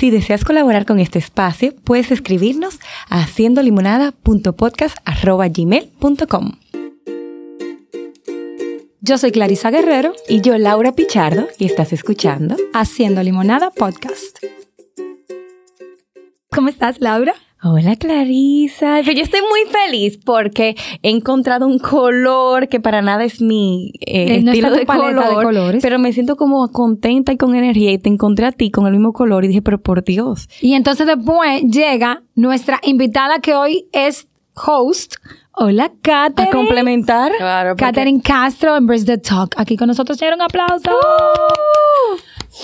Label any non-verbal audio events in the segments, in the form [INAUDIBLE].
Si deseas colaborar con este espacio, puedes escribirnos a haciendolimonada.podcast.gmail.com Yo soy Clarisa Guerrero, Y yo, Laura Pichardo, y estás escuchando. haciendo Limonada Podcast. ¿Cómo estás, Laura? Hola Clarisa, yo estoy muy feliz porque he encontrado un color que para nada es mi eh, no estilo de paleta de color, colores. pero me siento como contenta y con energía y te encontré a ti con el mismo color y dije, pero por Dios, Y entonces después llega nuestra invitada que hoy es host. Hola, a Katherine. complementar. Claro, porque- Katherine Castro, Embrace the Talk. Aquí con nosotros, señor, un aplauso.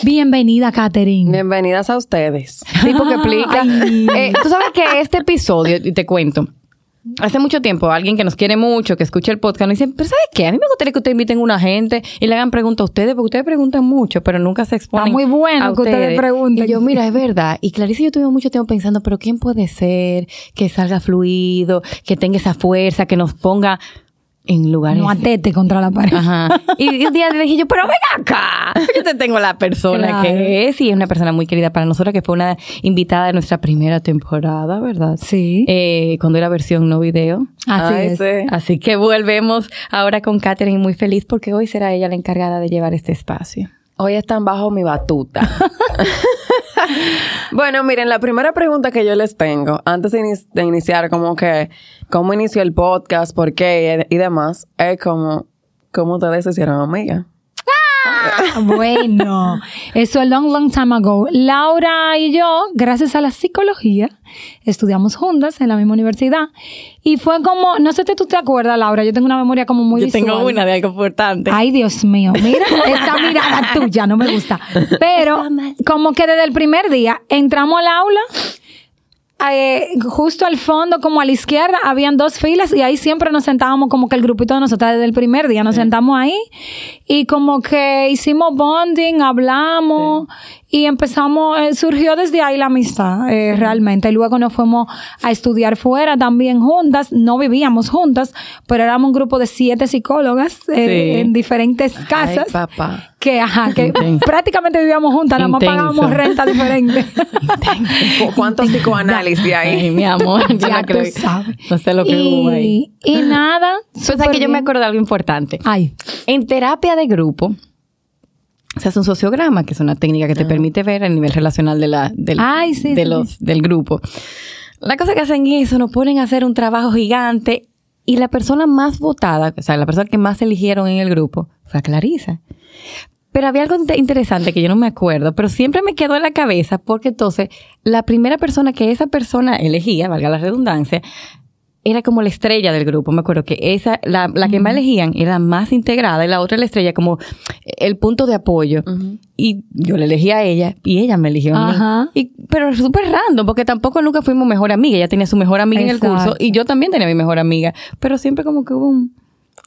Bienvenida, Katherine. Bienvenidas a ustedes. tipo que [LAUGHS] explica. Eh, Tú sabes que este episodio, y te cuento, hace mucho tiempo alguien que nos quiere mucho, que escucha el podcast, nos dice, pero ¿sabes qué? A mí me gustaría que ustedes inviten a una gente y le hagan preguntas a ustedes, porque ustedes preguntan mucho, pero nunca se exponen. Está muy bueno a que ustedes pregunten. Y yo, mira, es verdad. Y Clarice y yo tuvimos mucho tiempo pensando, pero ¿quién puede ser que salga fluido, que tenga esa fuerza, que nos ponga en lugares... No atete contra la pared. Ajá. [LAUGHS] Y un día le dije yo, pero ven acá. Yo te tengo la persona Claro. que es y es una persona muy querida para nosotros, que fue una invitada de nuestra primera temporada, ¿verdad? Sí. Eh, cuando era versión no video. Así Ay, es. sí. Así que volvemos ahora con Katherine muy feliz porque hoy será ella la encargada de llevar este espacio. Hoy están bajo mi batuta. [LAUGHS] bueno, miren, la primera pregunta que yo les tengo, antes de, ini- de iniciar, como que, cómo inició el podcast, por qué y, y demás, es como, cómo ustedes se hicieron amigas. [LAUGHS] Bueno, eso es long, long time ago. Laura y yo, gracias a la psicología, estudiamos juntas en la misma universidad. Y fue como, no sé si tú te acuerdas, Laura, yo tengo una memoria como muy Yo visual. tengo una de algo importante. Ay, Dios mío, mira, [LAUGHS] esa mirada tuya no me gusta. [LAUGHS] Pero como que desde el primer día entramos al aula, eh, justo al fondo, como a la izquierda, habían dos filas y ahí siempre nos sentábamos como que el grupito de nosotras desde el primer día. Nos sentamos ahí y como que hicimos bonding, hablamos y empezamos, eh, surgió desde ahí la amistad eh, realmente. Y luego nos fuimos a estudiar fuera también juntas, no vivíamos juntas, pero éramos un grupo de siete psicólogas eh, Sí. en diferentes casas. Ay, papá. que, ajá, que [LAUGHS] Intenso. prácticamente vivíamos juntas, nada más pagábamos renta diferente. [LAUGHS] ¿Cu- ¿Cuántos psicoanálisis hay? Ay, mi amor, yo [LAUGHS] Ya no creo tú sabes. No sé lo que hubo ahí. y, y nada. Pues es súper que yo me bien. acuerdo de algo importante. Ay, En terapia de grupo, se hace un sociograma, que es una técnica que te permite ver el nivel relacional de la, del, Ay, sí, de sí, los, del grupo. La cosa que hacen es eso, nos ponen a hacer un trabajo gigante y la persona más votada, o sea, la persona que más eligieron en el grupo fue a Clarisa. Pero había algo inte- interesante que yo no me acuerdo, pero siempre me quedó en la cabeza porque entonces la primera persona que esa persona elegía, valga la redundancia, era como la estrella del grupo. Me acuerdo que esa, la, la que más elegían era la más integrada y la otra la estrella como el punto de apoyo. Y yo le elegí a ella y ella me eligió a mí. Ajá. Y, pero súper random, porque tampoco nunca fuimos mejor amiga. Ella tenía su mejor amiga en el curso y yo también tenía mi mejor amiga. Pero siempre como que hubo un...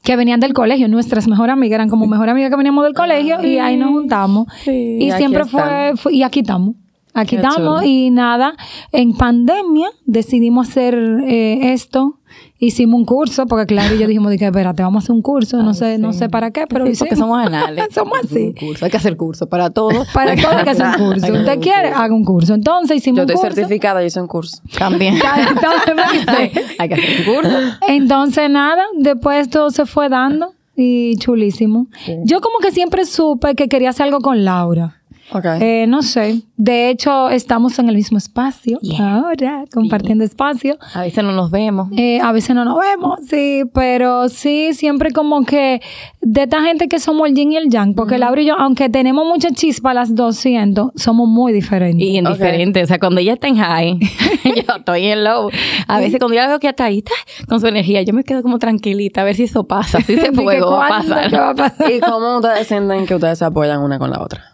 que venían del colegio, nuestras mejores amigas eran como mejor amigas que veníamos del colegio y ahí nos juntamos. Sí. Y siempre fue- y aquí estamos. Aquí Qué estamos chulo. y nada, en pandemia decidimos hacer eh, esto, hicimos un curso, porque claro, yo dijimos, dije, espérate, vamos a hacer un curso, no sé, no sé para qué, pero Sí, hicimos. porque somos [LAUGHS] anales. Somos así. Un curso. Hay que hacer curso para todo. [LAUGHS] Para todo hay que hacer un [LAUGHS] curso. ¿Usted un quiere? curso. Haga un curso. Entonces hicimos Yo un estoy curso. certificada, yo hice un curso. También. Entonces, Hay que hacer un curso. Entonces, nada, después todo se fue dando y chulísimo. Yo como que siempre supe que quería hacer algo con Laura. Ok. Eh, no sé. De hecho, estamos en el mismo espacio ahora, compartiendo espacio. A veces no nos vemos. Eh, a veces no nos vemos, sí, pero sí, siempre como que de esta gente que somos el yin y el yang, porque Laura y yo, aunque tenemos mucha chispa las dos, siento, somos muy diferentes. Y en Ok. diferente, o sea, cuando ella está en high, [LAUGHS] [LAUGHS] yo estoy en low. A veces cuando yo la veo que está ahí, está con su energía, yo me quedo como tranquilita a ver si eso pasa, si ese [LAUGHS] fuego va a ¿cuándo? pasar. ¿Qué va a pasar? ¿Y cómo ustedes sienten que ustedes se apoyan una con la otra?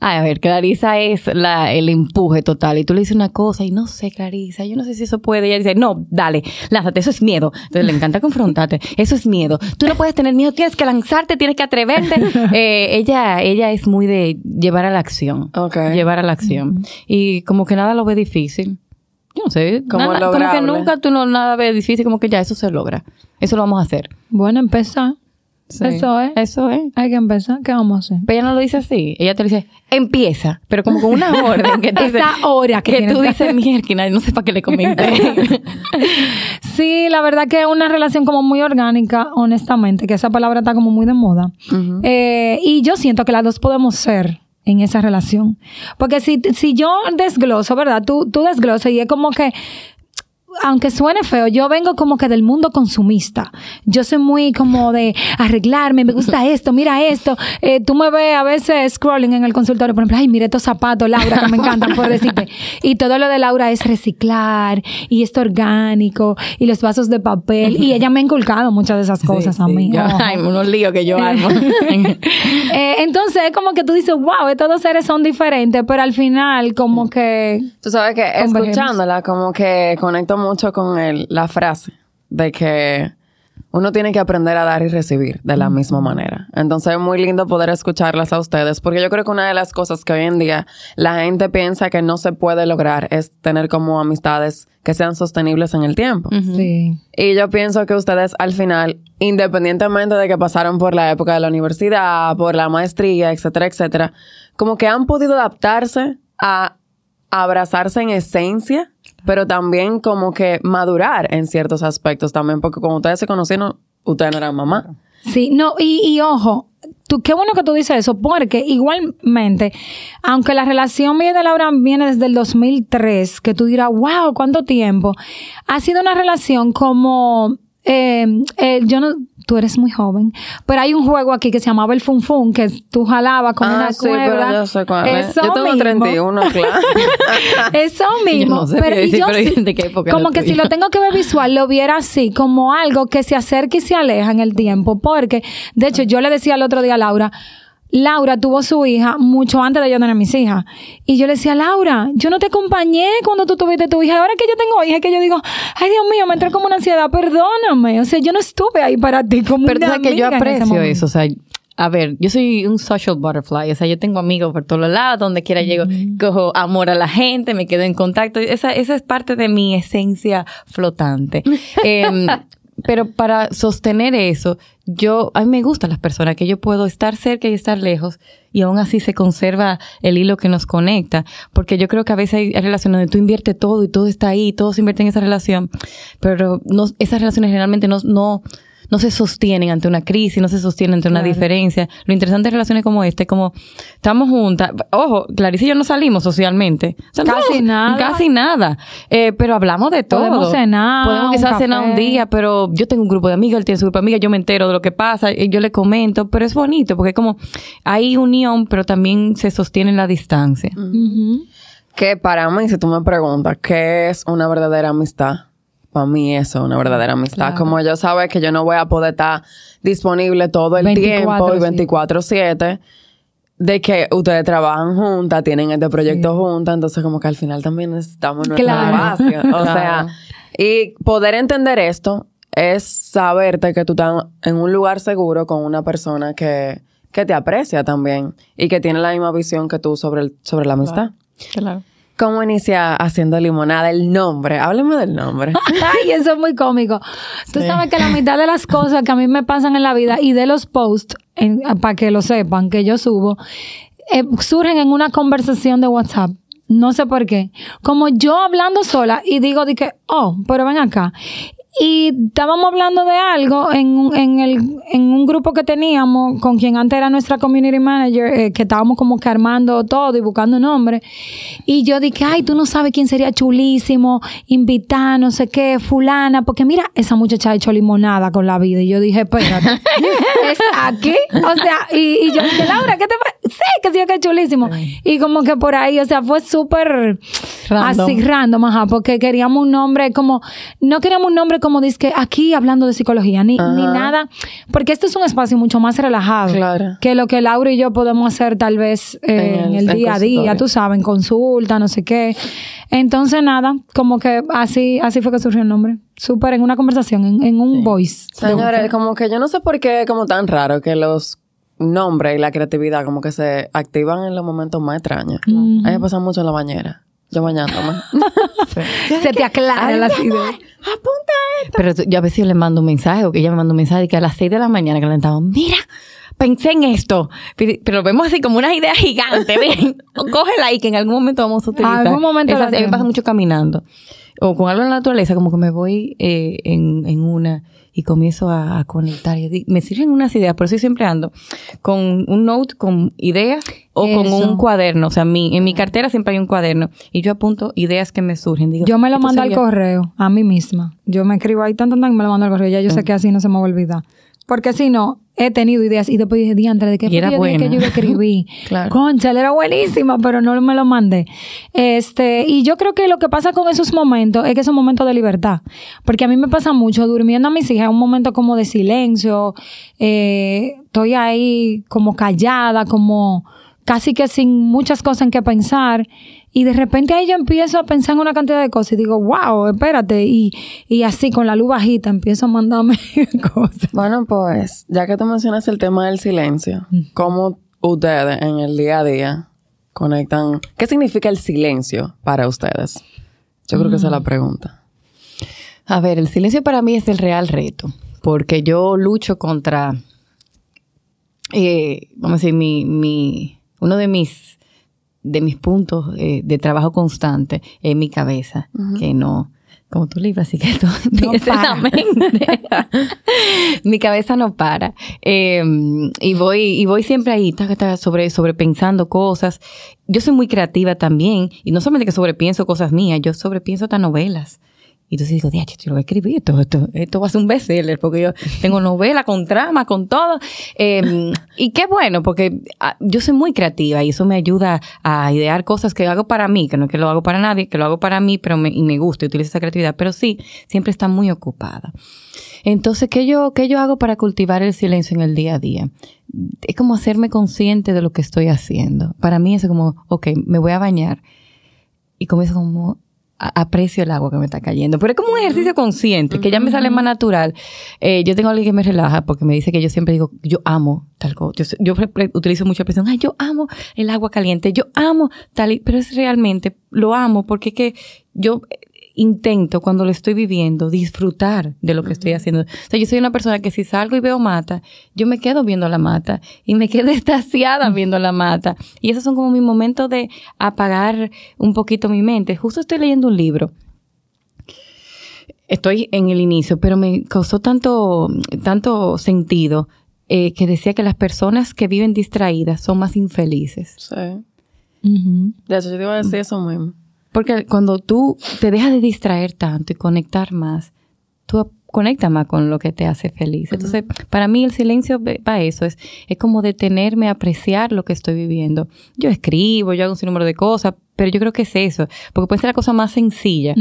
Ay, a ver, Clarisa es la, el empuje total. Y tú le dices una cosa y no sé, Clarisa, yo no sé si eso puede. Y ella dice, no, dale, lánzate, eso es miedo. Entonces le encanta confrontarte. Eso es miedo. Tú no puedes tener miedo, tienes que lanzarte, tienes que atreverte. [LAUGHS] Eh, ella, ella es muy de llevar a la acción. Ok. Llevar a la acción. Y como que nada lo ve difícil. Yo no sé, Como nada- como que nunca tú no nada ves difícil, como que ya eso se logra. Eso lo vamos a hacer. Bueno, empezar. Sí. Eso es. Eso es. Hay que empezar. ¿Qué vamos a hacer? Pero ella no lo dice así. Ella te dice, empieza. Pero como con una [LAUGHS] orden que. Esa hora que tú dices, mierda, no sé para qué le comenté. [LAUGHS] Sí, la verdad que es una relación como muy orgánica, honestamente, que esa palabra está como muy de moda. Eh, y yo siento que las dos podemos ser en esa relación. Porque si, si yo desgloso, ¿verdad? Tú, tú desglosas y es como que aunque suene feo, yo vengo como que del mundo consumista. Yo soy muy como de arreglarme, me gusta [LAUGHS] esto, mira esto. Eh, tú me ves a veces scrolling en el consultorio, por ejemplo, ay, mira estos zapatos, Laura, que me encantan, por decirte. Y todo lo de Laura es reciclar, y esto orgánico, y los vasos de papel. Y ella me ha inculcado muchas de esas cosas a Sí, mí. yo- ay, unos líos que yo armo. [LAUGHS] Eh, entonces es como que tú dices, wow, estos dos seres son diferentes, pero al final como que... Tú sabes que escuchándola, como que conecto mucho con el, la frase de que uno tiene que aprender a dar y recibir de la misma manera. Entonces es muy lindo poder escucharlas a ustedes, porque yo creo que una de las cosas que hoy en día la gente piensa que no se puede lograr es tener como amistades que sean sostenibles en el tiempo. Sí. Y yo pienso que ustedes al final, independientemente de que pasaron por la época de la universidad, por la maestría, etcétera, etcétera, como que han podido adaptarse a abrazarse en esencia, pero también como que madurar en ciertos aspectos también, porque cuando ustedes se conocieron, ustedes no eran mamá. Sí, no, y, y ojo, tú, qué bueno que tú dices eso, porque igualmente, aunque la relación mía de Laura viene desde el 2003, que tú dirás, wow, ¿cuánto tiempo? Ha sido una relación como, eh, eh, yo no, tú eres muy joven, pero hay un juego aquí que se llamaba el Fun Fun, que tú jalabas con ah, una sí, pero cuerda. yo sé cuál es. Eso Yo tengo mismo. 31, claro. [LAUGHS] Eso mismo. [LAUGHS] Yo no sé, pero, pero y yo pero sí- ¿de qué época como que si lo tengo que ver visual, lo viera así, como algo que se acerca y se aleja en el tiempo. Porque, de hecho, yo le decía el otro día a Laura, Laura tuvo su hija mucho antes de yo tener mis hijas. Y yo le decía, Laura, yo no te acompañé cuando tú tuviste tu hija. Ahora que yo tengo hija, que yo digo, ay Dios mío, me entró como una ansiedad, perdóname. O sea, yo no estuve ahí para ti como Pero una sabes que yo aprecio eso. O sea, a ver, yo soy un social butterfly. O sea, yo tengo amigos por todos lados, donde quiera llego, cojo amor a la gente, me quedo en contacto. Esa, esa es parte de mi esencia flotante. [LAUGHS] Em, pero para sostener eso, yo, a mí me gustan las personas que yo puedo estar cerca y estar lejos y aún así se conserva el hilo que nos conecta. Porque yo creo que a veces hay relaciones donde tú inviertes todo y todo está ahí, todo se invierte en esa relación, pero no, esas relaciones generalmente no, no, no se sostienen ante una crisis, no se sostienen ante una diferencia. Lo interesante de relaciones como esta es como estamos juntas. Ojo, Clarice y yo no salimos socialmente. O sea, Casi no, nada. Casi nada. Eh, pero hablamos de todo. Podemos cenar, Podemos quizás cenar un café. día, pero yo tengo un grupo de amigas, él tiene su grupo de amigas, yo me entero de lo que pasa, y yo le comento, pero es bonito porque como hay unión, pero también se sostiene en la distancia. Que para mí, si tú me preguntas, ¿qué es una verdadera amistad? Para mí eso es una verdadera amistad. Claro. Como yo sabes que yo no voy a poder estar disponible todo el 24/7. tiempo y 24/7, de que ustedes trabajan juntas, tienen este proyecto juntas, entonces como que al final también necesitamos nuestro Claro. espacio. O Claro. sea, y poder entender esto es saberte que tú estás en un lugar seguro con una persona que, que te aprecia también y que tiene la misma visión que tú sobre, el, sobre la amistad. Claro. ¿Cómo inicia haciendo limonada? El nombre. Hábleme del nombre. [LAUGHS] Ay, eso es muy cómico. Tú sabes que la mitad de las cosas que a mí me pasan en la vida y de los posts, para que lo sepan, que yo subo, eh, surgen en una conversación de WhatsApp. No sé por qué. Como yo hablando sola y digo de que, oh, pero ven acá. Y estábamos hablando de algo en, un- en, el, en un grupo que teníamos con quien antes era nuestra community manager, eh, que estábamos como que armando todo y buscando nombres. Y yo dije, ay, tú no sabes quién sería chulísimo, invitar, no sé qué, fulana, porque mira, esa muchacha ha hecho limonada con la vida. Y yo dije, espérate, [LAUGHS] ¿es aquí? O sea, y, y yo dije, Laura, ¿qué te pasa? Sí, que sí, que es chulísimo. Y como que por ahí, o sea, fue súper así random, ajá, porque queríamos un nombre como, no queríamos un nombre como dice aquí hablando de psicología, ni, ni nada, porque este es un espacio mucho más relajado Claro. que lo que Laura y yo podemos hacer tal vez eh, En en el- en día a día, tú sabes, en consulta, no sé qué. Entonces, nada, como que así, así fue que surgió el nombre. Súper en una conversación, en, en un voice. Señores, como que yo no sé por qué es como tan raro que los nombres y la creatividad como que se activan en los momentos más extraños. A mí me pasa mucho en la bañera. Yo bañándome. [LAUGHS] Se te aclara la ideas. Apunta Pero yo a veces le mando un mensaje o que ella me manda un mensaje y que a las 6 de la mañana que le estaba, mira, pensé en esto. Pero lo vemos así como una idea gigante, [LAUGHS] ven, cógela y que en algún momento vamos a utilizar. Algún momento a mí me pasa mucho caminando. O con algo en la naturaleza, como que me voy eh, en, en una y comienzo a, a conectar. Y me sirven unas ideas, por eso siempre ando con un note con ideas o con un cuaderno. O sea, mi, en mi cartera siempre hay un cuaderno y yo apunto ideas que me surgen. Digo, Yo me lo mando al correo, a mí misma. Yo me escribo ahí tan, tan, tan, y me lo mando al correo. Ya yo sé que así no se me va a olvidar. Porque si no, he tenido ideas y después dije, diantre, ¿de qué fue yo dije que yo escribí? [LAUGHS] Claro. Concha, él era buenísima, pero no me lo mandé. Este, y yo creo que lo que pasa con esos momentos es que son momentos de libertad. Porque a mí me pasa mucho, durmiendo a mis hijas, un momento como de silencio, eh, estoy ahí como callada, como casi que sin muchas cosas en que pensar. Y de repente ahí yo empiezo a pensar en una cantidad de cosas y digo, wow, espérate. Y, y así con la luz bajita empiezo a mandarme [LAUGHS] cosas. Bueno, pues, ya que tú mencionas el tema del silencio, ¿cómo ustedes en el día a día conectan? ¿Qué significa el silencio para ustedes? Yo creo que esa es la pregunta. A ver, el silencio para mí es el real reto, porque yo lucho contra, eh, vamos a decir, mi, mi, uno de mis, de mis puntos eh, de trabajo constante es mi cabeza, que no, como tu libro, así que tú [LAUGHS] No en para. [LAUGHS] mi cabeza no para. Eh, y voy, y voy siempre ahí, taca, taca, sobre, sobrepensando cosas. Yo soy muy creativa también, y no solamente que sobrepienso cosas mías, yo sobrepienso hasta novelas. Y entonces digo, diache, yo lo voy a escribir, esto, esto, esto va a ser un bestseller, porque yo tengo novela con trama, con todo. Eh, [LAUGHS] y qué bueno, porque ah, yo soy muy creativa y eso me ayuda a idear cosas que hago para mí, que no es que lo hago para nadie, que lo hago para mí, pero me, y me gusta y utilizo esa creatividad, pero sí, siempre está muy ocupada. Entonces, ¿qué yo, ¿qué yo hago para cultivar el silencio en el día a día? Es como hacerme consciente de lo que estoy haciendo. Para mí es como, ok, me voy a bañar y comienzo como aprecio el agua que me está cayendo. Pero es como un ejercicio consciente, que ya me sale más natural. Eh, yo tengo a alguien que me relaja porque me dice que yo siempre digo, yo amo tal cosa. Yo, utilizo mucha expresión, ay, yo amo el agua caliente, yo amo tal, y-". pero es realmente, lo amo porque es que yo intento cuando lo estoy viviendo disfrutar de lo que estoy haciendo. O sea, yo soy una persona que si salgo y veo mata, yo me quedo viendo la mata y me quedo [LAUGHS] extasiada viendo la mata. Y esos son como mis momentos de apagar un poquito mi mente. Justo estoy leyendo un libro. Estoy en el inicio, pero me causó tanto, tanto sentido eh, que decía que las personas que viven distraídas son más infelices. Sí. De hecho, yo te iba a decir eso mismo. Porque cuando tú te dejas de distraer tanto y conectar más, tú conectas más con lo que te hace feliz. Entonces, para mí el silencio para eso es, es como detenerme a apreciar lo que estoy viviendo. Yo escribo, yo hago un sinnúmero de cosas, pero yo creo que es eso, porque puede ser la cosa más sencilla.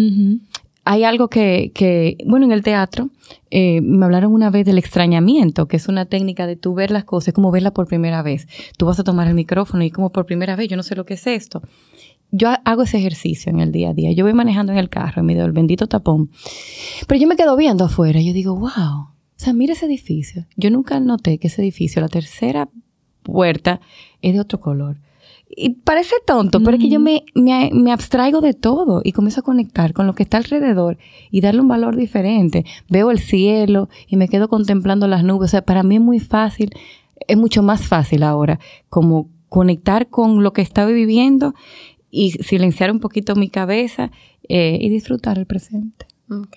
Hay algo que, que bueno, en el teatro, eh, me hablaron una vez del extrañamiento, que es una técnica de tú ver las cosas, es como verla por primera vez. Tú vas a tomar el micrófono y como por primera vez, yo no sé lo que es esto. Yo ha- hago ese ejercicio en el día a día. Yo voy manejando en el carro, en medio del bendito tapón. Pero yo me quedo viendo afuera. Yo digo, wow. O sea, mira ese edificio. Yo nunca noté que ese edificio, la tercera puerta, es de otro color. Y parece tonto, pero es que yo me, me, me abstraigo de todo y comienzo a conectar con lo que está alrededor y darle un valor diferente. Veo el cielo y me quedo contemplando las nubes. O sea, para mí es muy fácil, es mucho más fácil ahora, como conectar con lo que estaba viviendo y silenciar un poquito mi cabeza eh, y disfrutar el presente. Ok.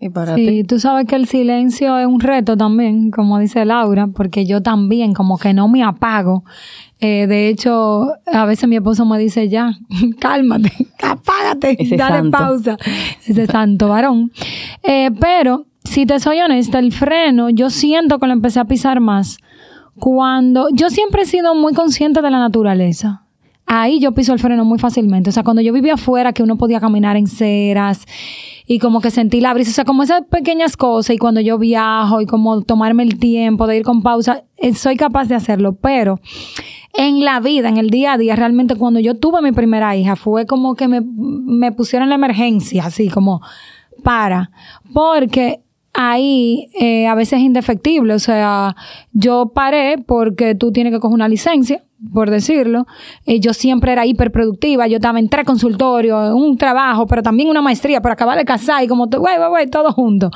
¿Y para ti? Sí, tú sabes que el silencio es un reto también, como dice Laura, porque yo también como que no me apago. Eh, de hecho, a veces mi esposo me dice, ya, [LAUGHS] cálmate, [LAUGHS] apágate, Ese dale santo. pausa. Ese santo varón. Eh, pero, si te soy honesta, el freno, yo siento que lo empecé a pisar más cuando yo siempre he sido muy consciente de la naturaleza. Ahí yo piso el freno muy fácilmente. O sea, cuando yo vivía afuera, que uno podía caminar en ceras y como que sentí la brisa. O sea, como esas pequeñas cosas. Y cuando yo viajo y como tomarme el tiempo de ir con pausa, eh, soy capaz de hacerlo. Pero en la vida, en el día a día, realmente cuando yo tuve mi primera hija, fue como que me, me pusieron la emergencia, así como para. Porque ahí eh, a veces es indefectible. O sea, yo paré porque tú tienes que coger una licencia. Por decirlo. Eh, yo siempre era hiperproductiva. Yo estaba en tres consultorios, un trabajo, pero también una maestría, para acabar de casar y como, güey, güey, güey, todo junto.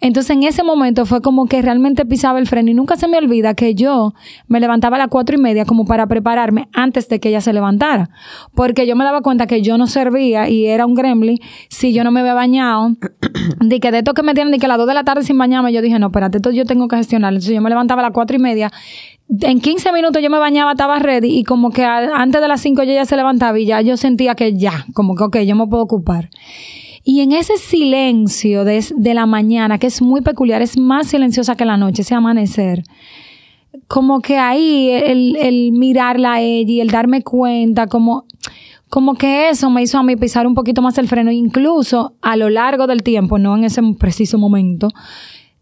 Entonces, en ese momento fue como que realmente pisaba el freno y nunca se me olvida que yo me levantaba a las cuatro y media como para prepararme antes de que ella se levantara. Porque yo me daba cuenta que yo no servía y era un gremlin si yo no me había bañado. [CLEARS THROAT] de que de esto que me tienen, de que a las dos de la tarde sin bañarme, yo dije, no, espérate, esto yo tengo que gestionar. Entonces yo me levantaba a las cuatro y media en 15 minutos yo me bañaba, estaba ready y como que antes de las 5 ella ya se levantaba y ya yo sentía que ya, como que ok, yo me puedo ocupar. Y en ese silencio de, de la mañana, que es muy peculiar, es más silenciosa que la noche, ese amanecer, como que ahí el, el mirarla a ella y el darme cuenta, como, como que eso me hizo a mí pisar un poquito más el freno, incluso a lo largo del tiempo, no en ese preciso momento,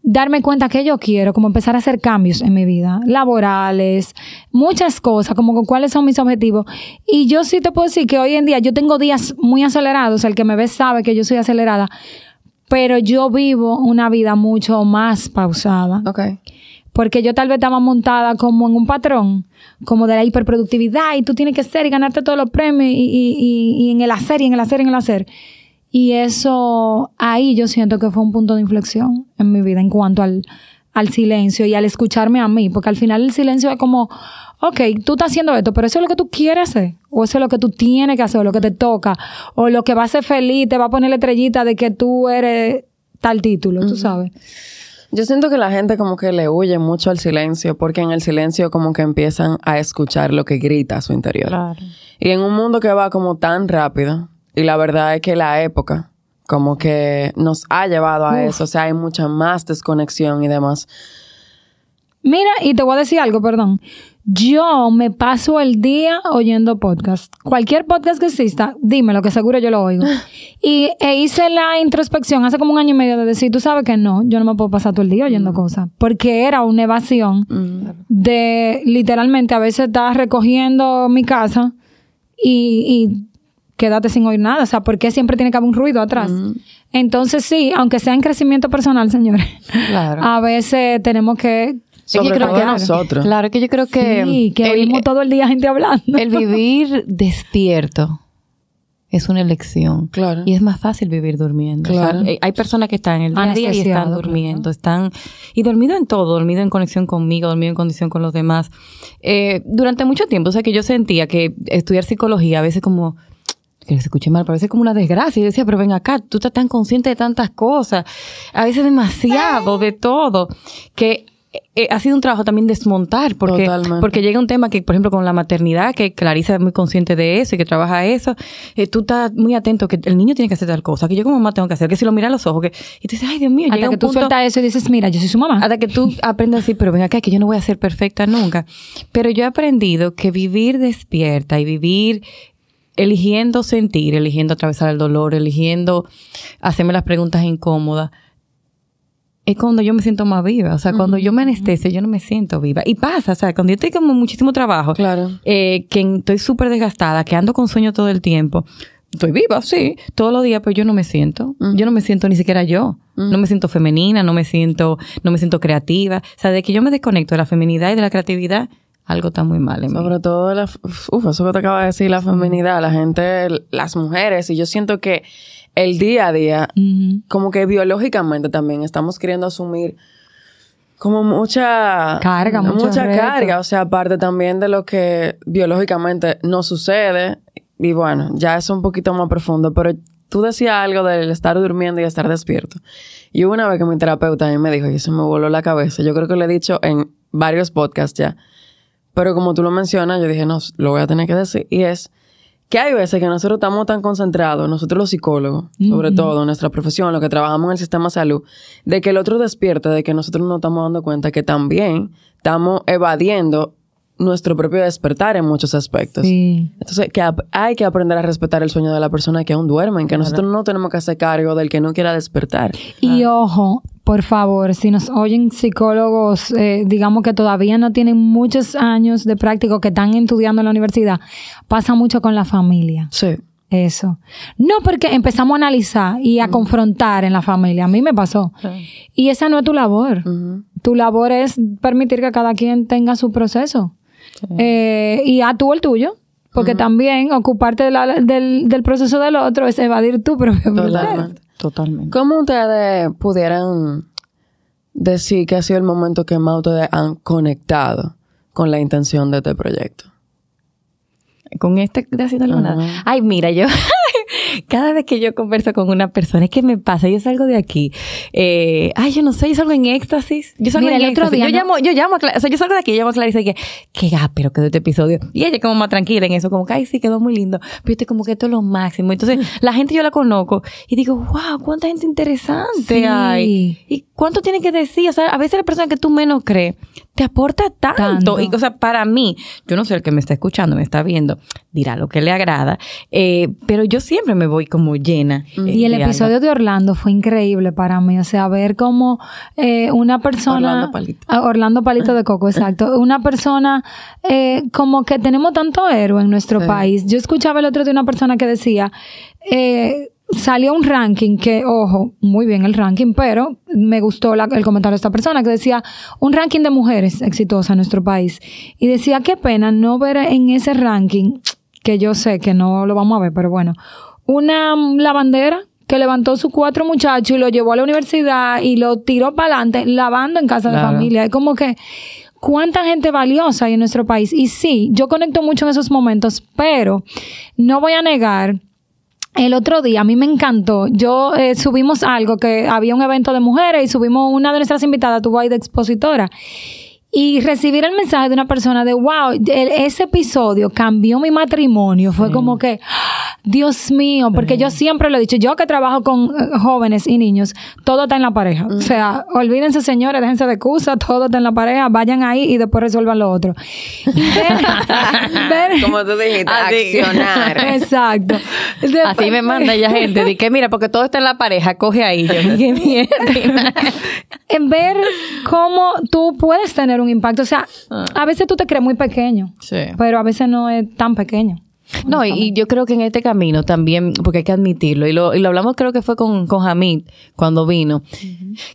darme cuenta que yo quiero, como empezar a hacer cambios en mi vida, laborales, muchas cosas, como con cuáles son mis objetivos. Y yo sí te puedo decir que hoy en día yo tengo días muy acelerados, el que me ve sabe que yo soy acelerada, pero yo vivo una vida mucho más pausada. Ok. Porque yo tal vez estaba montada como en un patrón, como de la hiperproductividad, y tú tienes que ser y ganarte todos los premios, y, y, y, y en el hacer, y en el hacer, y en el hacer. Y eso, ahí yo siento que fue un punto de inflexión en mi vida en cuanto al, al silencio y al escucharme a mí, porque al final el silencio es como, ok, tú estás haciendo esto, pero eso es lo que tú quieres hacer, o eso es lo que tú tienes que hacer, o lo que te toca, o lo que va a ser feliz, te va a poner la estrellita de que tú eres tal título, tú sabes. Yo siento que la gente como que le huye mucho al silencio, porque en el silencio como que empiezan a escuchar lo que grita a su interior. Claro. Y en un mundo que va como tan rápido, y la verdad es que la época como que nos ha llevado a Uf. eso, o sea, hay mucha más desconexión y demás. Mira, y te voy a decir algo, perdón. Yo me paso el día oyendo podcast. Cualquier podcast que exista, dímelo, que seguro yo lo oigo. [LAUGHS] Y e hice la introspección hace como un año y medio de decir, tú sabes que no, yo no me puedo pasar todo el día oyendo cosas. Porque era una evasión de literalmente a veces estar recogiendo mi casa y, y quédate sin oír nada. O sea, ¿por qué siempre tiene que haber un ruido atrás? Entonces sí, aunque sea en crecimiento personal, [LAUGHS] señores, Claro. a veces tenemos que... Sobre yo creo todo que- nosotros. Claro, que yo creo que, sí, que el, oímos todo el día gente hablando. el vivir despierto es una elección. Claro. Y es más fácil vivir durmiendo. O sea, Claro. hay personas que están en el día a día y están claro. durmiendo. Están, y dormido en todo, dormido en conexión conmigo, dormido en condición con los demás. Eh, durante mucho tiempo, o sea, que yo sentía que estudiar psicología a veces como que se escuche mal, veces como una desgracia. Y yo decía, pero ven acá, tú estás tan consciente de tantas cosas, a veces demasiado de todo, que eh, ha sido un trabajo también desmontar, porque, Totalmente. porque llega un tema que, por ejemplo, con la maternidad, que Clarisa es muy consciente de eso y que trabaja eso, eh, tú estás muy atento que el niño tiene que hacer tal cosa, que yo como mamá tengo que hacer, que si lo mira a los ojos, que, y tú dices, ay Dios mío, Hasta llega que un tú punto- sueltas eso y dices, mira, yo soy su mamá. hasta que tú [LAUGHS] aprendas a decir, pero ven acá, que yo no voy a ser perfecta nunca. Pero yo he aprendido que vivir despierta y vivir eligiendo sentir, eligiendo atravesar el dolor, eligiendo hacerme las preguntas incómodas, es cuando yo me siento más viva. O sea, cuando yo me anestesio, yo no me siento viva. Y pasa, o sea, cuando yo estoy como muchísimo trabajo, Claro. eh, que estoy súper desgastada, que ando con sueño todo el tiempo. Estoy viva, sí, todos los días, pero yo no me siento. Yo no me siento ni siquiera yo. No me siento femenina, no me siento, no me siento creativa. O sea, de que yo me desconecto de la feminidad y de la creatividad, algo está muy mal en mí. Sobre todo, la, uf, eso que te acaba de decir, la feminidad, la gente, las mujeres, y yo siento que el día a día, como que biológicamente también estamos queriendo asumir como mucha Carga, mucha reto. carga, o sea, aparte también de lo que biológicamente no sucede, y bueno, ya es un poquito más profundo, pero tú decías algo del estar durmiendo y estar despierto. Y una vez que mi terapeuta a mí me dijo, y eso me voló la cabeza, yo creo que lo he dicho en varios podcasts ya, pero como tú lo mencionas, yo dije, no, lo voy a tener que decir, y es que hay veces que nosotros estamos tan concentrados, nosotros los psicólogos, sobre todo en nuestra profesión, los que trabajamos en el sistema de salud, de que el otro despierte, de que nosotros nos estamos dando cuenta que también estamos evadiendo nuestro propio despertar en muchos aspectos. Sí. Entonces, que hay que aprender a respetar el sueño de la persona que aún duerme, que nosotros no tenemos que hacer cargo del que no quiera despertar. Y ojo, por favor, si nos oyen psicólogos, eh, digamos que todavía no tienen muchos años de práctica o que están estudiando en la universidad, pasa mucho con la familia. Sí. Eso. No porque empezamos a analizar y a confrontar en la familia. A mí me pasó. Y esa no es tu labor. Tu labor es permitir que cada quien tenga su proceso. Eh, y a tú el tuyo. Porque también ocuparte de la- del, del proceso del otro es evadir tu propio proceso. Totalmente. Totalmente. ¿Cómo ustedes pudieran decir que ha sido el momento que más ustedes han conectado con la intención de este proyecto? Con este de haciendo nada. Ajá. Ay, mira, yo [LAUGHS] cada vez que yo converso con una persona, es que me pasa, yo salgo de aquí. eh, ay, yo no sé, yo salgo en éxtasis. Yo salgo Mira, en el otro éxtasis. día, yo ¿no? llamo, yo llamo a Cla- o sea, yo salgo de aquí, yo llamo a Clarice y que, qué pero quedó este episodio. Y ella como más tranquila en eso, como que, ay, sí, quedó muy lindo. Pero yo estoy como que esto es lo máximo. Entonces, la gente yo la conozco y digo, wow, cuánta gente interesante Sí. hay. Y cuánto tiene que decir. O sea, a veces la persona que tú menos crees te aporta tanto. Tanto. Y, o sea, para mí, yo no sé el que me está escuchando, me está viendo, dirá lo que le agrada, eh, pero yo siempre me voy como llena. eh, Y el de algo. episodio de Orlando fue increíble para mí. O sea, ver cómo eh, una persona. Orlando Palito. Ah, Orlando Palito de Coco, exacto. [LAUGHS] Una persona, eh, como que tenemos tanto héroe en nuestro Sí. país. Yo escuchaba el otro de una persona que decía. Eh, Salió un ranking que, ojo, muy bien el ranking, pero me gustó la- el comentario de esta persona que decía un ranking de mujeres exitosas en nuestro país. Y decía, qué pena no ver en ese ranking, que yo sé que no lo vamos a ver, pero bueno, una lavandera que levantó sus cuatro muchachos y lo llevó a la universidad y lo tiró para adelante lavando en casa de familia. Es como que cuánta gente valiosa hay en nuestro país. Y sí, yo conecto mucho en esos momentos, pero no voy a negar. El otro día a mí me encantó. Yo eh, subimos algo que había un evento de mujeres y subimos una de nuestras invitadas, tuvo ahí de expositora. Y recibir el mensaje de una persona de, wow, ese episodio cambió mi matrimonio. Fue como que. Dios mío, porque yo siempre lo he dicho, yo que trabajo con eh, jóvenes y niños, todo está en la pareja. O sea, olvídense señores, déjense de excusa, todo está en la pareja, vayan ahí y después resuelvan lo otro. Y ver- [LAUGHS] ver- Como tú dijiste, accionar. Exacto. Después- Así me manda ella gente, de que mira, porque todo está en la pareja, coge ahí. Yo, [LAUGHS] en ver cómo tú puedes tener un impacto. O sea, a veces tú te crees muy pequeño, Sí. pero a veces no es tan pequeño. No, y, yo creo que en este camino también, porque hay que admitirlo, y lo, y lo hablamos creo que fue con, con Hamid cuando vino,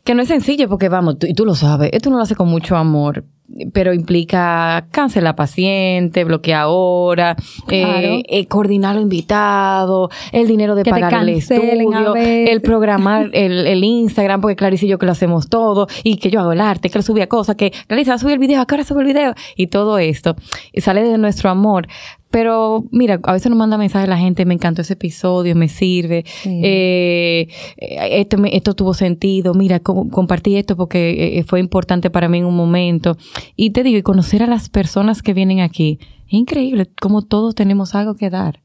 que no es sencillo porque vamos, tú, y tú lo sabes, esto no lo hace con mucho amor, pero implica cancelar paciente, bloquear hora, Claro. eh, eh, coordinar los invitados, el dinero de Que pagar el estudio, el programar [LAUGHS] el, el Instagram, porque Clarice y yo que lo hacemos todo, y que yo hago el arte, que él subía cosas, que Clarice va a subir el video, acá ahora sube el video, y todo esto, y sale de nuestro amor. Pero mira, a veces nos manda mensajes la gente, me encantó ese episodio, me sirve, Sí. eh, eh, esto, me- esto tuvo sentido, mira, co- compartí esto porque eh, fue importante para mí en un momento. Y te digo, y conocer a las personas que vienen aquí, es increíble como todos tenemos algo que dar.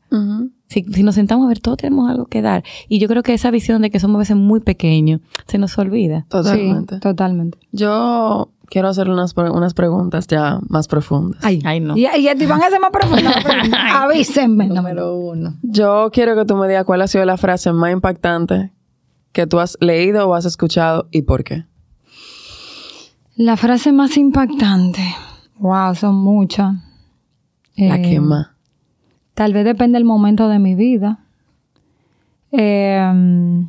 Si, si nos sentamos a ver, todos tenemos algo que dar. Y yo creo que esa visión de que somos a veces muy pequeños se nos olvida. Totalmente. Sí, totalmente. Yo quiero hacer unas, pre- unas preguntas ya más profundas. Ay, Ay, no. Y, y, y van a ser más profundas. [LAUGHS] Avísenme. Número uno. Yo quiero que tú me digas cuál ha sido la frase más impactante que tú has leído o has escuchado y por qué. La frase más impactante. Wow, son muchas. La Eh, que más. Tal vez depende del momento de mi vida. Eh,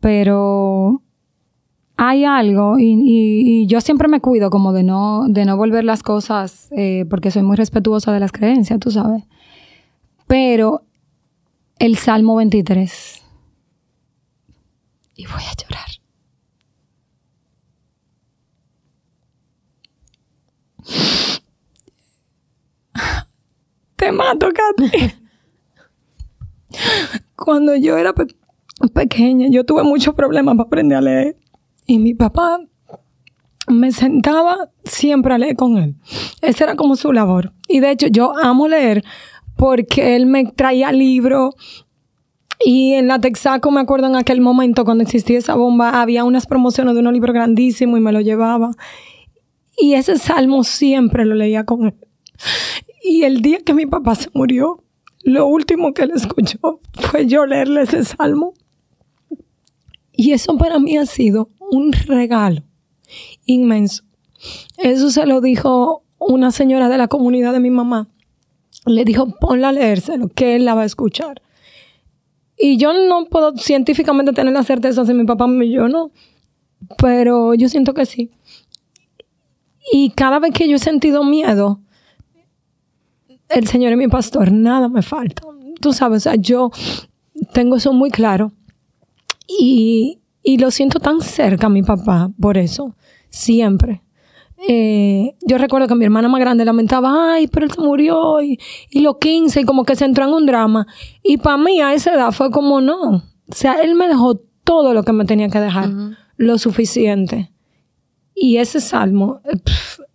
pero hay algo y, yo siempre me cuido como de no, de no volver las cosas eh, porque soy muy respetuosa de las creencias, tú sabes. Pero el Salmo 23. Y voy a llorar. Te mato, Katy. Cuando yo era pe- pequeña, yo tuve muchos problemas para aprender a leer. Y mi papá me sentaba siempre a leer con él. Esa era como su labor. Y de hecho, yo amo leer porque él me traía libros. Y en la Texaco, me acuerdo en aquel momento, cuando existía esa bomba, había unas promociones de unos libros grandísimos y me lo llevaba. Y ese salmo siempre lo leía con él. Y el día que mi papá se murió, lo último que él escuchó fue yo leerle ese salmo. Y eso para mí ha sido un regalo inmenso. Eso se lo dijo una señora de la comunidad de mi mamá. Le dijo, ponla a leérselo, que él la va a escuchar. Y yo no puedo científicamente tener la certeza si mi papá me yo no, pero yo siento que sí. Y cada vez que yo he sentido miedo, el Señor es mi pastor, nada me falta. Tú sabes, o sea, yo tengo eso muy claro. Y, y lo siento tan cerca a mi papá por eso, siempre. Eh, yo recuerdo que mi hermana más grande lamentaba, ay, pero él se murió y, y los 15 y como que se entró en un drama. Y para mí a esa edad fue como no. O sea, él me dejó todo lo que me tenía que dejar, lo suficiente. Y ese salmo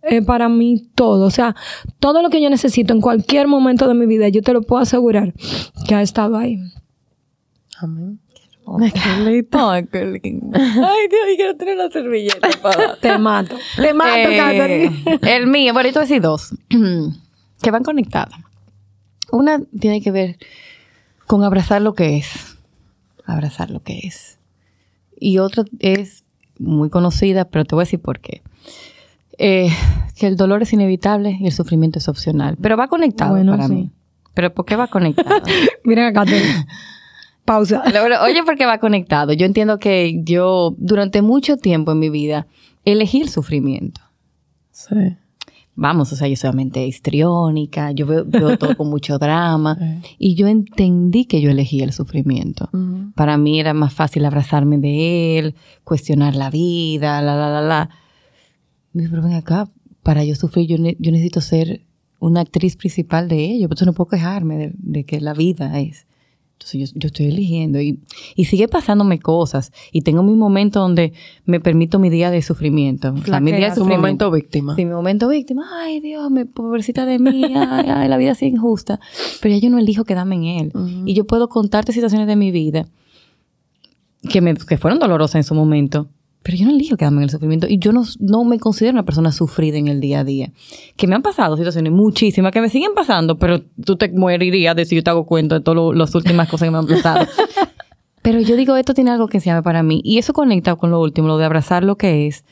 es para mí todo. O sea, todo lo que yo necesito en cualquier momento de mi vida, yo te lo puedo asegurar que ha estado ahí. Amén. Ay, qué lindo. Ay, Dios, yo quiero tener una servilleta [LAUGHS] para Te mato. Te mato, Eh, Catherine. el mío, bueno, yo decir dos [CLEARS THROAT] que van conectadas. Una tiene que ver con abrazar lo que es. Abrazar lo que es. Y otra es muy conocida, pero te voy a decir por qué. Eh, que el dolor es inevitable y el sufrimiento es opcional. Pero va conectado Bueno, para sí. mí. ¿Pero por qué va conectado? [LAUGHS] Miren a Catherine. [LAUGHS] Pausa. [LAUGHS] Oye, porque va conectado. Yo entiendo que yo, durante mucho tiempo en mi vida, elegí el sufrimiento. Sí. Vamos, o sea, yo soy una mente histriónica, yo veo, veo todo con mucho drama. [LAUGHS] Y yo entendí que yo elegí el sufrimiento. Para mí era más fácil abrazarme de él, cuestionar la vida, la, la, la, la. Pero ven acá, para yo sufrir, yo, ne- yo necesito ser una actriz principal de ello. Por eso no puedo quejarme de, de que la vida es. Entonces yo, yo estoy eligiendo y, y sigue pasándome cosas. Y tengo mi momento donde me permito mi día de sufrimiento. O sea, mi día de sufrimiento. momento víctima. Sí, mi momento víctima. Ay, Dios, me, pobrecita de mí. Ay, ay, la vida es injusta. Pero ya yo no elijo quedarme en él. Y yo puedo contarte situaciones de mi vida que, me, que fueron dolorosas en su momento. Pero yo no elijo quedarme en el sufrimiento. Y yo no, no me considero una persona sufrida en el día a día. Que me han pasado situaciones muchísimas que me siguen pasando, pero tú te morirías de si yo te hago cuenta de todas las últimas cosas que me han pasado. [LAUGHS] pero yo digo, esto tiene algo que se llama para mí. Y eso conecta con lo último, lo de abrazar lo que es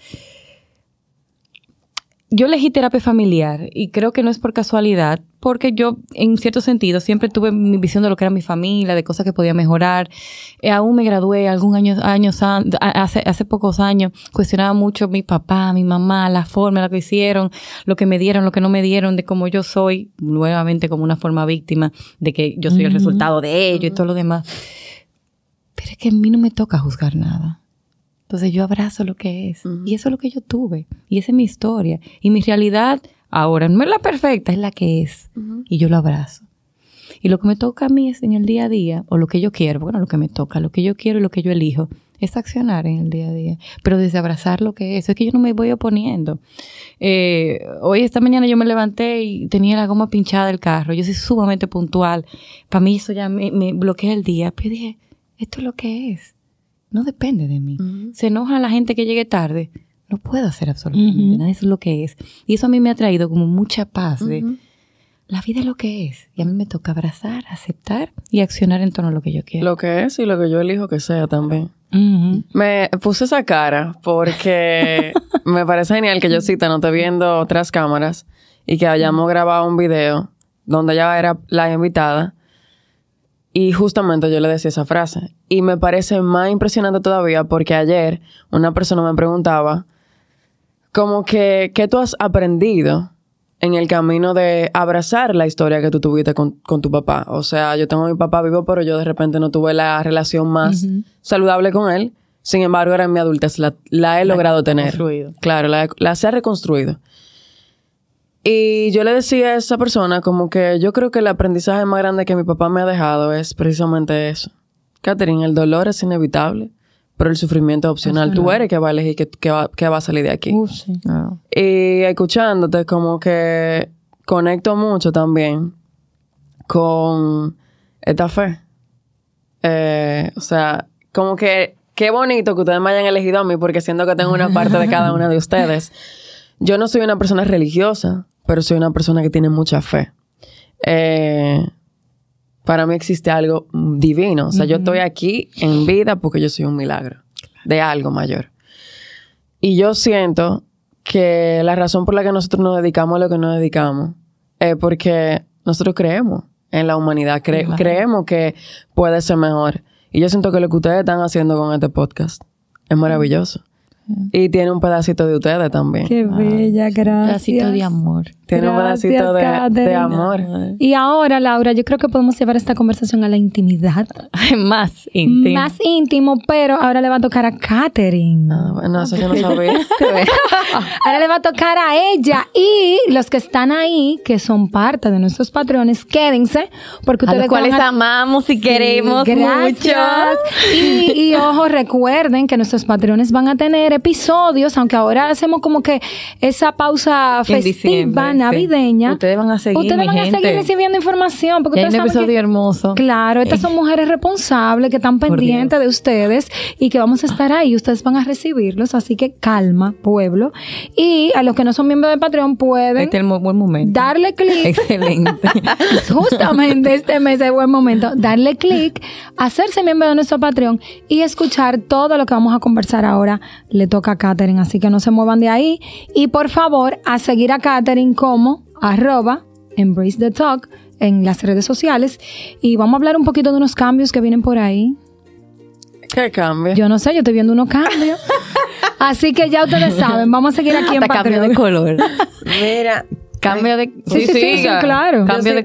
yo elegí terapia familiar y creo que no es por casualidad, porque yo, en cierto sentido, siempre tuve mi visión de lo que era mi familia, de cosas que podía mejorar. Eh, aún me gradué algún año, años hace, hace pocos años, cuestionaba mucho mi papá, mi mamá, la forma en la que hicieron, lo que me dieron, lo que no me dieron, de cómo yo soy, nuevamente como una forma víctima, de que yo soy el resultado de ello y todo lo demás. Pero es que a mí no me toca juzgar nada. Entonces yo abrazo lo que es. Y eso es lo que yo tuve. Y esa es mi historia. Y mi realidad ahora no es la perfecta, es la que es. Y yo lo abrazo. Y lo que me toca a mí es en el día a día, o lo que yo quiero, bueno, lo que me toca, lo que yo quiero y lo que yo elijo, es accionar en el día a día. Pero desde abrazar lo que es, es que yo no me voy oponiendo. Eh, hoy, esta mañana yo me levanté y tenía la goma pinchada del carro. Yo soy sumamente puntual. Para mí eso ya me, me bloquea el día. Pero dije, esto es lo que es. No depende de mí. Se enoja la gente que llegue tarde. No puedo hacer absolutamente nada. Eso es lo que es. Y eso a mí me ha traído como mucha paz de la vida es lo que es. Y a mí me toca abrazar, aceptar y accionar en torno a lo que yo quiero. Lo que es y lo que yo elijo que sea también. Me puse esa cara porque [LAUGHS] me parece genial que yo cita no te viendo otras cámaras y que hayamos grabado un video donde ella era la invitada y justamente yo le decía esa frase. Y me parece más impresionante todavía porque ayer una persona me preguntaba como que, ¿qué tú has aprendido en el camino de abrazar la historia que tú tuviste con, con tu papá? O sea, yo tengo a mi papá vivo, pero yo de repente no tuve la relación más saludable con él. Sin embargo, ahora en mi adultez la, la he logrado tener. reconstruido. Claro, la, la se ha reconstruido. Y yo le decía a esa persona como que yo creo que el aprendizaje más grande que mi papá me ha dejado es precisamente eso. Catherine, el dolor es inevitable, pero el sufrimiento es opcional. Tú eres que va a elegir que, que va, que va a salir de aquí. Sí. Ah. Y escuchándote como que conecto mucho también con esta fe. Eh, o sea, como que qué bonito que ustedes me hayan elegido a mí porque siento que tengo una parte de cada una de [LAUGHS] ustedes. Yo no soy una persona religiosa, pero soy una persona que tiene mucha fe. Eh, para mí existe algo divino. O sea, yo estoy aquí en vida porque yo soy un milagro de algo mayor. Y yo siento que la razón por la que nosotros nos dedicamos a lo que nos dedicamos es porque nosotros creemos en la humanidad, cre- Claro. creemos que puede ser mejor. Y yo siento que lo que ustedes están haciendo con este podcast es maravilloso. Y tiene un pedacito de ustedes también. Qué bella, gracias. Pedacito de amor. Tiene un Gracias, pedacito de, amor. Y ahora, Laura, yo creo que podemos llevar esta conversación a la intimidad. [LAUGHS] Más íntimo. Más íntimo, pero ahora le va a tocar a Katherine. Ah, bueno, eso yo no sabía. [LAUGHS] [LAUGHS] Ahora le va a tocar a ella y los que están ahí, que son parte de nuestros patrones, quédense, porque a ustedes los cuales a- amamos y Sí, queremos gracias. mucho. Y, y ojo, recuerden que nuestros patrones van a tener episodios, aunque ahora hacemos como que esa pausa festiva, sí. navideña. Ustedes van a seguir, Ustedes van a gente. seguir recibiendo información. Porque hay un saben episodio que- hermoso. Claro, estas Eh, son mujeres responsables que están pendientes de ustedes y que vamos a estar ahí. Ustedes van a recibirlos, así que calma, pueblo. Y a los que no son miembros de Patreon pueden Este es el mo- buen momento. darle clic [LAUGHS] Excelente. [LAUGHS] justamente este mes es buen momento, darle clic, hacerse miembro de nuestro Patreon y escuchar todo lo que vamos a conversar ahora. Le toca a Katherine, así que no se muevan de ahí. Y por favor, a seguir a Katherine como arroba embrace the talk en las redes sociales. Y vamos a hablar un poquito de unos cambios que vienen por ahí. ¿Qué cambio? Yo no sé, yo estoy viendo unos cambios. [LAUGHS] Así que ya ustedes saben, vamos a seguir aquí en Hasta cambio Patreon. de color. Mira, Cambio de... Sí, sí, sí, sí, claro. Cambio de sí,